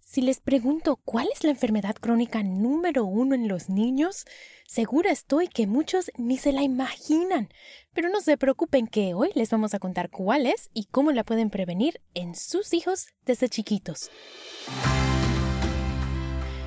Si les pregunto cuál es la enfermedad crónica número uno en los niños, segura estoy que muchos ni se la imaginan. Pero no se preocupen que hoy les vamos a contar cuál es y cómo la pueden prevenir en sus hijos desde chiquitos.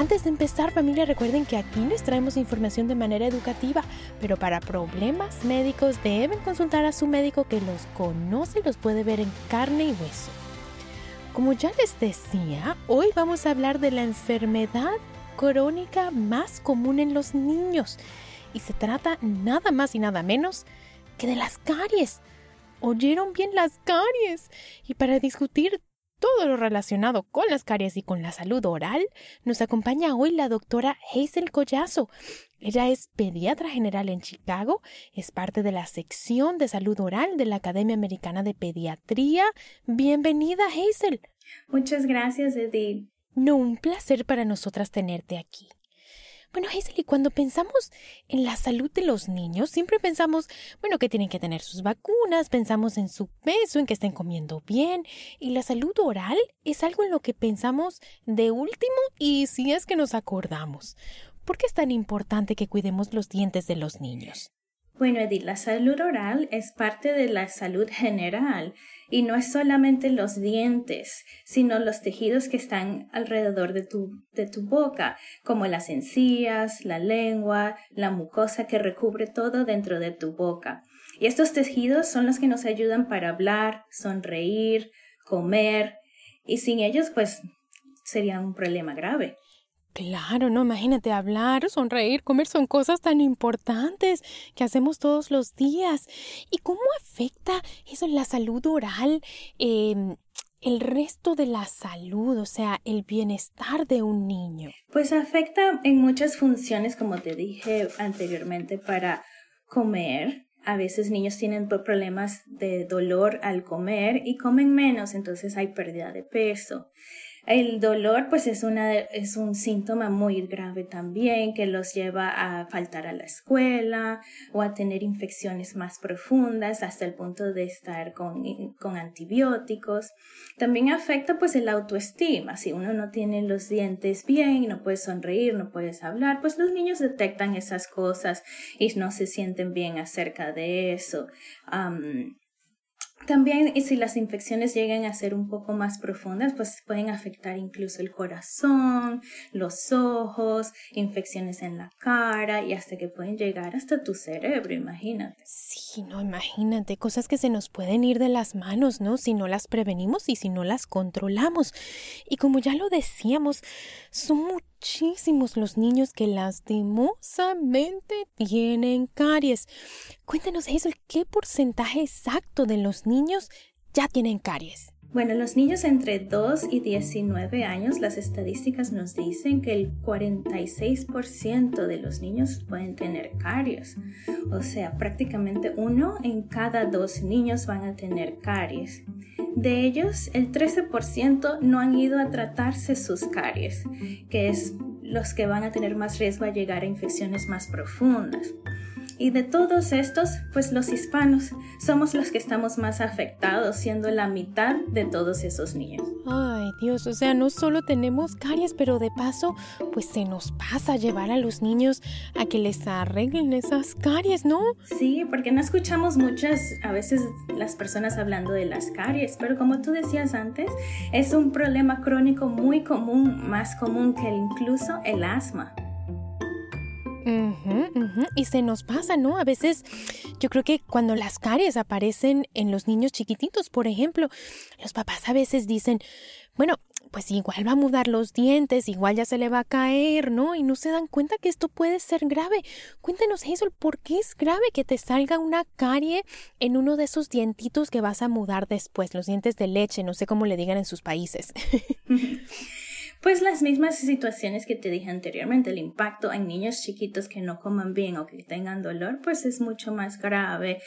Antes de empezar, familia, recuerden que aquí les traemos información de manera educativa, pero para problemas médicos deben consultar a su médico que los conoce y los puede ver en carne y hueso. Como ya les decía, hoy vamos a hablar de la enfermedad crónica más común en los niños y se trata nada más y nada menos que de las caries. ¿Oyeron bien las caries? Y para discutir todo lo relacionado con las caries y con la salud oral, nos acompaña hoy la doctora Hazel Collazo. Ella es pediatra general en Chicago, es parte de la sección de salud oral de la Academia Americana de Pediatría. Bienvenida, Hazel. Muchas gracias, Edith. No, un placer para nosotras tenerte aquí. Bueno, Hazel, cuando pensamos en la salud de los niños, siempre pensamos, bueno, que tienen que tener sus vacunas, pensamos en su peso, en que estén comiendo bien, y la salud oral es algo en lo que pensamos de último y si es que nos acordamos. ¿Por qué es tan importante que cuidemos los dientes de los niños? Bueno, Edith, la salud oral es parte de la salud general y no es solamente los dientes, sino los tejidos que están alrededor de tu, de tu boca, como las encías, la lengua, la mucosa que recubre todo dentro de tu boca. Y estos tejidos son los que nos ayudan para hablar, sonreír, comer, y sin ellos, pues, sería un problema grave. Claro, no, imagínate hablar, sonreír, comer son cosas tan importantes que hacemos todos los días. ¿Y cómo afecta eso en la salud oral? Em, el resto de la salud, o sea, el bienestar de un niño? Pues afecta en muchas funciones, como te dije anteriormente, para comer. A veces niños tienen problemas de dolor al comer y comen menos, entonces hay pérdida de peso. El dolor pues es, una, es un síntoma muy grave también que los lleva a faltar a la escuela o a tener infecciones más profundas hasta el punto de estar con, con antibióticos. También afecta pues el autoestima. Si uno no tiene los dientes bien, no puede sonreír, no puedes hablar, pues los niños detectan esas cosas y no se sienten bien acerca de eso. También, y si las infecciones llegan a ser un poco más profundas, pues pueden afectar incluso el corazón, los ojos, infecciones en la cara y hasta que pueden llegar hasta tu cerebro, imagínate. Sí, no, imagínate, cosas que se nos pueden ir de las manos, ¿no? Si no las prevenimos y si no las controlamos. Y como ya lo decíamos, son muchísimos los niños que lastimosamente tienen caries. Cuéntanos, Hazel, ¿qué porcentaje exacto de los niños ya tienen caries? Bueno, los niños entre 2 y 19 años, las estadísticas nos dicen que el 46% de los niños pueden tener caries. O sea, prácticamente uno en cada dos niños van a tener caries. De ellos, el 13% no han ido a tratarse sus caries, que es los que van a tener más riesgo a llegar a infecciones más profundas. Y de todos estos, pues los hispanos somos los que estamos más afectados, siendo la mitad de todos esos niños. Ay, Dios, o sea, no solo tenemos caries, pero de paso, pues se nos pasa llevar a los niños a que les arreglen esas caries, ¿no? Sí, porque no escuchamos muchas, a veces las personas hablando de las caries, pero como tú decías antes, es un problema crónico muy común, más común que incluso el asma. Y se nos pasa, ¿no? A veces yo creo que cuando las caries aparecen en los niños chiquititos, por ejemplo, los papás a veces dicen, bueno, pues igual va a mudar los dientes, igual ya se le va a caer, ¿no? Y no se dan cuenta que esto puede ser grave. Cuéntenos, Hazel, ¿por qué es grave que te salga una carie en uno de esos dientitos que vas a mudar después, los dientes de leche, no sé cómo le digan en sus países? Pues las mismas situaciones que te dije anteriormente, el impacto en niños chiquitos que no coman bien o que tengan dolor, pues es mucho más grave,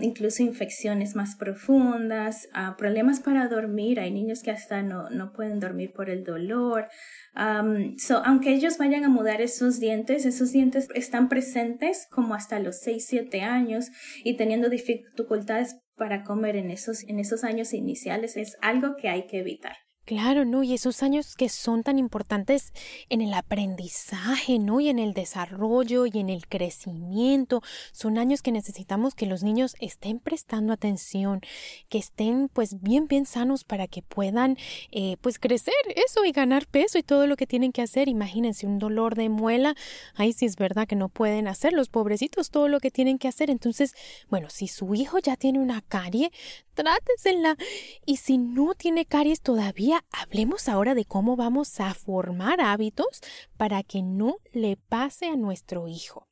incluso infecciones más profundas, uh, problemas para dormir, hay niños que hasta no, no pueden dormir por el dolor. aunque ellos vayan a mudar esos dientes, esos dientes están presentes como hasta los 6, 7 años y teniendo dificultades para comer en esos, en esos años iniciales es algo que hay que evitar. Claro, ¿no? Y esos años que son tan importantes en el aprendizaje, ¿no? Y en el desarrollo y en el crecimiento, son años que necesitamos que los niños estén prestando atención, que estén pues bien, bien sanos para que puedan eh, pues crecer eso y ganar peso y todo lo que tienen que hacer. Imagínense un dolor de muela, ahí sí es verdad que no pueden hacer los pobrecitos todo lo que tienen que hacer. Entonces, bueno, si su hijo ya tiene una carie, trátesela. Y si no tiene caries todavía, hablemos ahora de cómo vamos a formar hábitos para que no le pase a nuestro hijo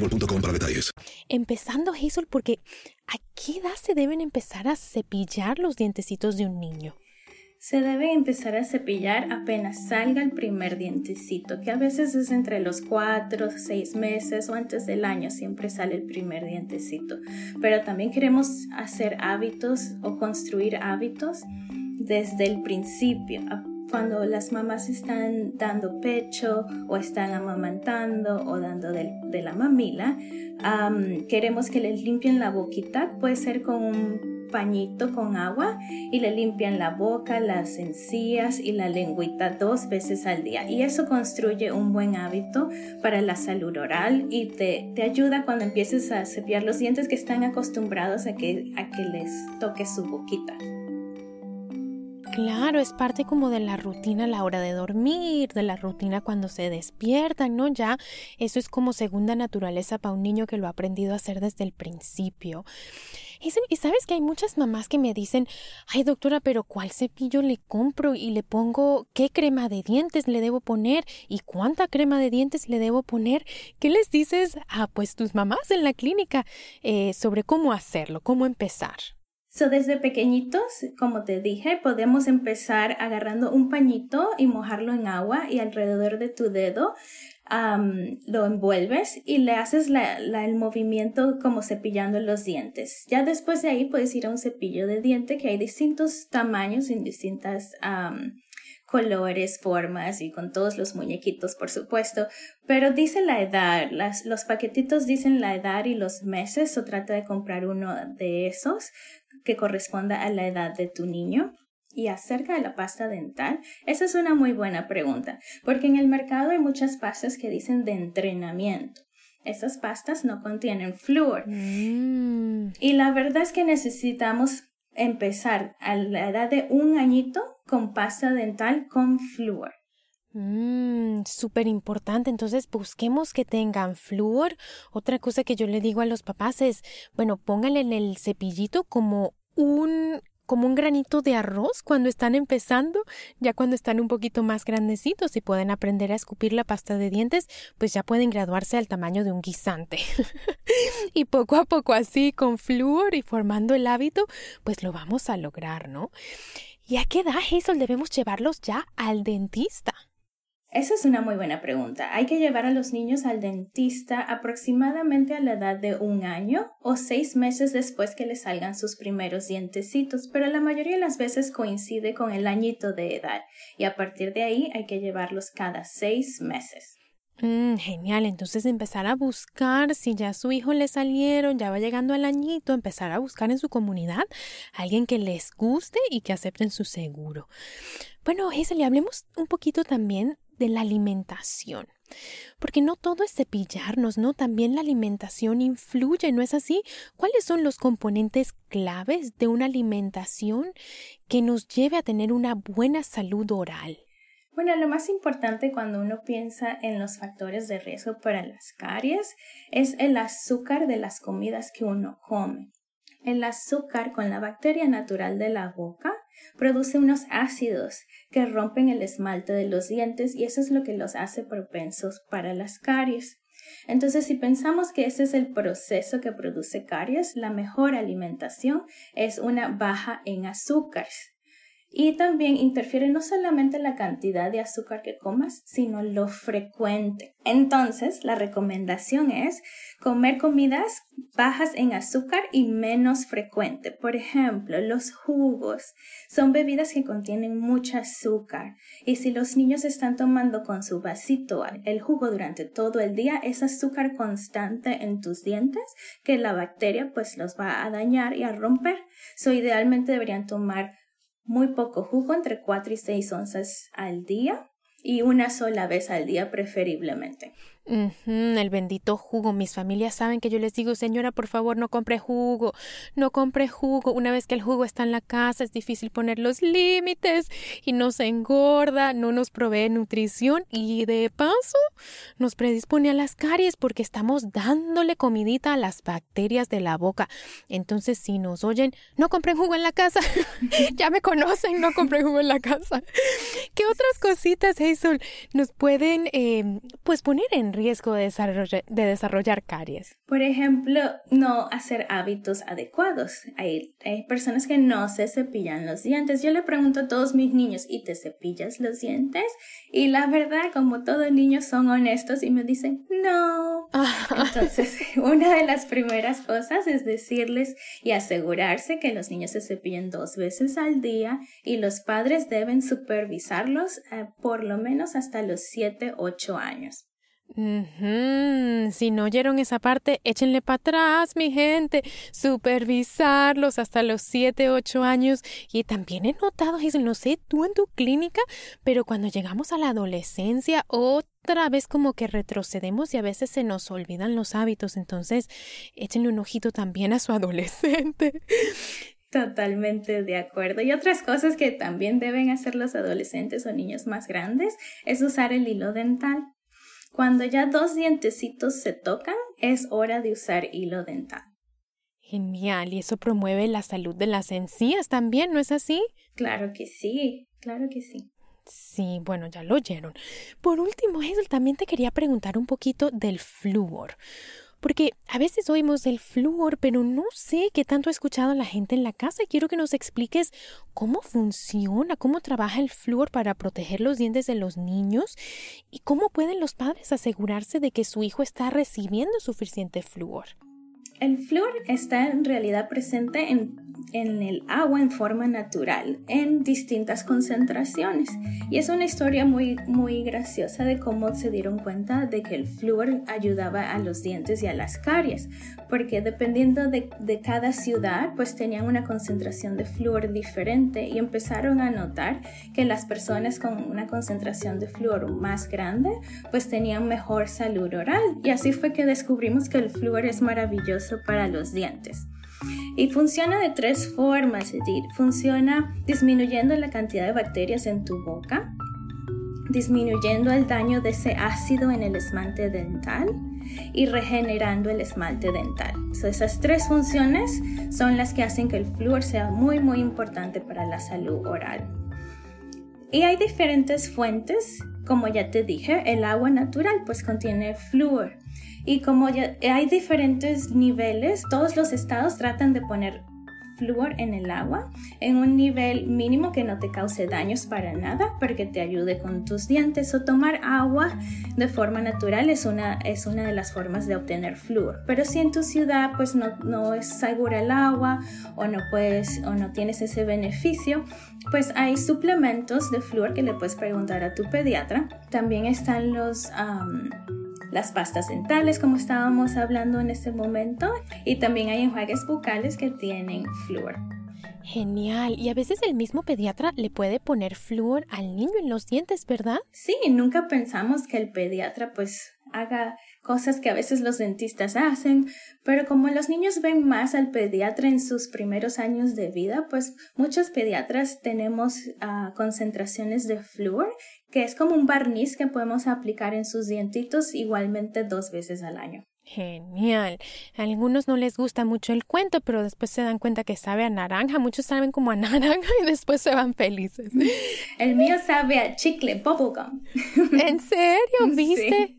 para detalles. Empezando, Hazel, porque ¿a qué edad se deben empezar a cepillar los dientecitos de un niño? Se debe empezar a cepillar apenas salga el primer dientecito, que a veces es entre los cuatro, seis meses o antes del año, siempre sale el primer dientecito. Pero también queremos hacer hábitos o construir hábitos desde el principio, cuando las mamás están dando pecho o están amamantando o dando de, la mamila, queremos que les limpien la boquita, puede ser con un pañito con agua y le limpian la boca, las encías y la lengüita dos veces al día. Y eso construye un buen hábito para la salud oral y te, te ayuda cuando empieces a cepillar los dientes que están acostumbrados a que, a que les toque su boquita. Claro, es parte como de la rutina a la hora de dormir, de la rutina cuando se despiertan, ¿no? Ya eso es como segunda naturaleza para un niño que lo ha aprendido a hacer desde el principio. Y sabes que hay muchas mamás que me dicen, ay doctora, pero ¿cuál cepillo le compro y le pongo qué crema de dientes le debo poner y cuánta crema de dientes le debo poner? ¿Qué les dices a pues tus mamás en la clínica eh, sobre cómo hacerlo, cómo empezar? So, desde pequeñitos, como te dije, podemos empezar agarrando un pañito y mojarlo en agua y alrededor de tu dedo lo envuelves y le haces el movimiento como cepillando los dientes. Ya después de ahí puedes ir a un cepillo de diente que hay distintos tamaños y distintas colores, formas y con todos los muñequitos, por supuesto, pero dice la edad, las, los paquetitos dicen la edad y los meses, o trata de comprar uno de esos que corresponda a la edad de tu niño. Y acerca de la pasta dental, esa es una muy buena pregunta, porque en el mercado hay muchas pastas que dicen de entrenamiento. Esas pastas no contienen flúor. Mm. Y la verdad es que necesitamos empezar a la edad de un añito con pasta dental con flúor. Mmm, súper importante. Entonces busquemos que tengan flúor. Otra cosa que yo le digo a los papás es, bueno, pónganle en el cepillito como un como un granito de arroz cuando están empezando, ya cuando están un poquito más grandecitos y pueden aprender a escupir la pasta de dientes, pues ya pueden graduarse al tamaño de un guisante. y poco a poco así, con flúor y formando el hábito, pues lo vamos a lograr, ¿no? ¿Y a qué edad, Hazel, debemos llevarlos ya al dentista? Esa es una muy buena pregunta. Hay que llevar a los niños al dentista aproximadamente a la edad de un año o seis meses después que les salgan sus primeros dientecitos, pero la mayoría de las veces coincide con el añito de edad y a partir de ahí hay que llevarlos cada seis meses. Mm, genial, entonces empezar a buscar si ya a su hijo le salieron, ya va llegando al añito, empezar a buscar en su comunidad alguien que les guste y que acepten su seguro. Bueno, y hablemos un poquito también de la alimentación. Porque no todo es cepillarnos, ¿no? También la alimentación influye, ¿no es así? ¿Cuáles son los componentes claves de una alimentación que nos lleve a tener una buena salud oral? Bueno, lo más importante cuando uno piensa en los factores de riesgo para las caries es el azúcar de las comidas que uno come. El azúcar con la bacteria natural de la boca produce unos ácidos que rompen el esmalte de los dientes y eso es lo que los hace propensos para las caries. Entonces, si pensamos que ese es el proceso que produce caries, la mejor alimentación es una baja en azúcares. Y también interfiere no solamente la cantidad de azúcar que comas, sino lo frecuente. Entonces, la recomendación es comer comidas bajas en azúcar y menos frecuente. Por ejemplo, los jugos son bebidas que contienen mucho azúcar y si los niños están tomando con su vasito el jugo durante todo el día, es azúcar constante en tus dientes que la bacteria pues los va a dañar y a romper. So, idealmente deberían tomar muy poco jugo, entre 4 y 6 onzas al día y una sola vez al día preferiblemente el bendito jugo. Mis familias saben que yo les digo, señora, por favor, no compre jugo, no compre jugo. Una vez que el jugo está en la casa, es difícil poner los límites y no se engorda, no nos provee nutrición y de paso nos predispone a las caries porque estamos dándole comidita a las bacterias de la boca. Entonces, si nos oyen, no compren jugo en la casa. ya me conocen, no compren jugo en la casa. ¿Qué otras cositas, Hazel, nos pueden eh, pues poner en riesgo de desarrollar, de desarrollar caries? Por ejemplo, no hacer hábitos adecuados. Hay, hay personas que no se cepillan los dientes. Yo le pregunto a todos mis niños, ¿y te cepillas los dientes? Y la verdad, como todos niños son honestos y me dicen, no. Entonces, una de las primeras cosas es decirles y asegurarse que los niños se cepillen dos veces al día y los padres deben supervisarlos eh, por lo menos hasta los 7, 8 años. Si no oyeron esa parte, échenle para atrás, mi gente. Supervisarlos hasta los 7, 8 años. Y también he notado, Giselle, no sé tú en tu clínica, pero cuando llegamos a la adolescencia, otra vez como que retrocedemos y a veces se nos olvidan los hábitos. Entonces, échenle un ojito también a su adolescente. Totalmente de acuerdo. Y otras cosas que también deben hacer los adolescentes o niños más grandes es usar el hilo dental. Cuando ya dos dientecitos se tocan, es hora de usar hilo dental. Genial, y eso promueve la salud de las encías también, ¿no es así? Claro que sí, claro que sí. Sí, bueno, ya lo oyeron. Por último, Hazel, también te quería preguntar un poquito del flúor. Porque a veces oímos del flúor, pero no sé qué tanto ha escuchado la gente en la casa quiero que nos expliques cómo funciona, cómo trabaja el flúor para proteger los dientes de los niños y cómo pueden los padres asegurarse de que su hijo está recibiendo suficiente flúor. El flúor está en realidad presente en en el agua en forma natural en distintas concentraciones. Y es una historia muy, muy graciosa de cómo se dieron cuenta de que el flúor ayudaba a los dientes y a las caries, porque dependiendo de, de cada ciudad, pues tenían una concentración de flúor diferente y empezaron a notar que las personas con una concentración de flúor más grande, pues tenían mejor salud oral. Y así fue que descubrimos que el flúor es maravilloso para los dientes. Y funciona de tres formas, es decir, funciona disminuyendo la cantidad de bacterias en tu boca, disminuyendo el daño de ese ácido en el esmalte dental y regenerando el esmalte dental. esas tres funciones son las que hacen que el flúor sea muy muy importante para la salud oral. Y hay diferentes fuentes, como ya te dije, el agua natural pues contiene flúor. Y como ya hay diferentes niveles, todos los estados tratan de poner flúor en el agua en un nivel mínimo que no te cause daños para nada, pero que te ayude con tus dientes. O tomar agua de forma natural es una, es una de las formas de obtener flúor. Pero si en tu ciudad pues no, no es segura el agua o no, puedes, o no tienes ese beneficio, pues hay suplementos de flúor que le puedes preguntar a tu pediatra. También están los las pastas dentales, como estábamos hablando en este momento, y también hay enjuagues bucales que tienen flúor. Genial. Y a veces el mismo pediatra le puede poner flúor al niño en los dientes, ¿verdad? Sí, nunca pensamos que el pediatra pues haga cosas que a veces los dentistas hacen, pero como los niños ven más al pediatra en sus primeros años de vida, pues muchos pediatras tenemos ah, concentraciones de flúor, que es como un barniz que podemos aplicar en sus dientitos igualmente dos veces al año. Genial. A algunos no les gusta mucho el cuento, pero después se dan cuenta que sabe a naranja. Muchos saben como a naranja y después se van felices. El mío sabe a chicle, bubblegum. ¿En serio? ¿Viste?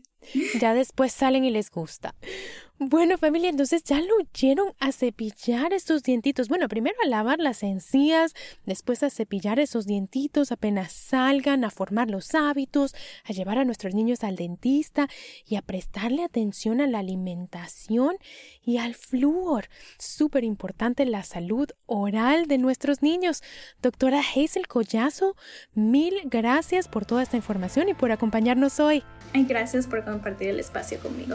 Ya después salen y les gusta. Bueno, familia, entonces ya lo oyeron a cepillar estos dientitos. Bueno, primero a lavar las encías, después a cepillar esos dientitos apenas salgan, a formar los hábitos, a llevar a nuestros niños al dentista y a prestarle atención a la alimentación y al flúor. Súper importante la salud oral de nuestros niños. Doctora Hazel Collazo, mil gracias por toda esta información y por acompañarnos hoy. Gracias por compartir el espacio conmigo.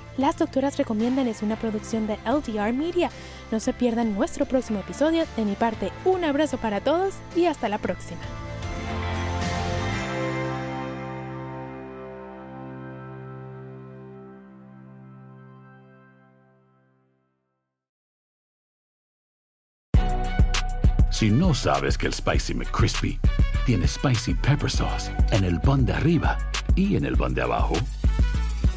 Las Doctoras Recomiendan es una producción de LDR Media. No se pierdan nuestro próximo episodio. De mi parte, un abrazo para todos y hasta la próxima. Si no sabes que el Spicy McCrispy tiene Spicy Pepper Sauce en el pan de arriba y en el pan de abajo,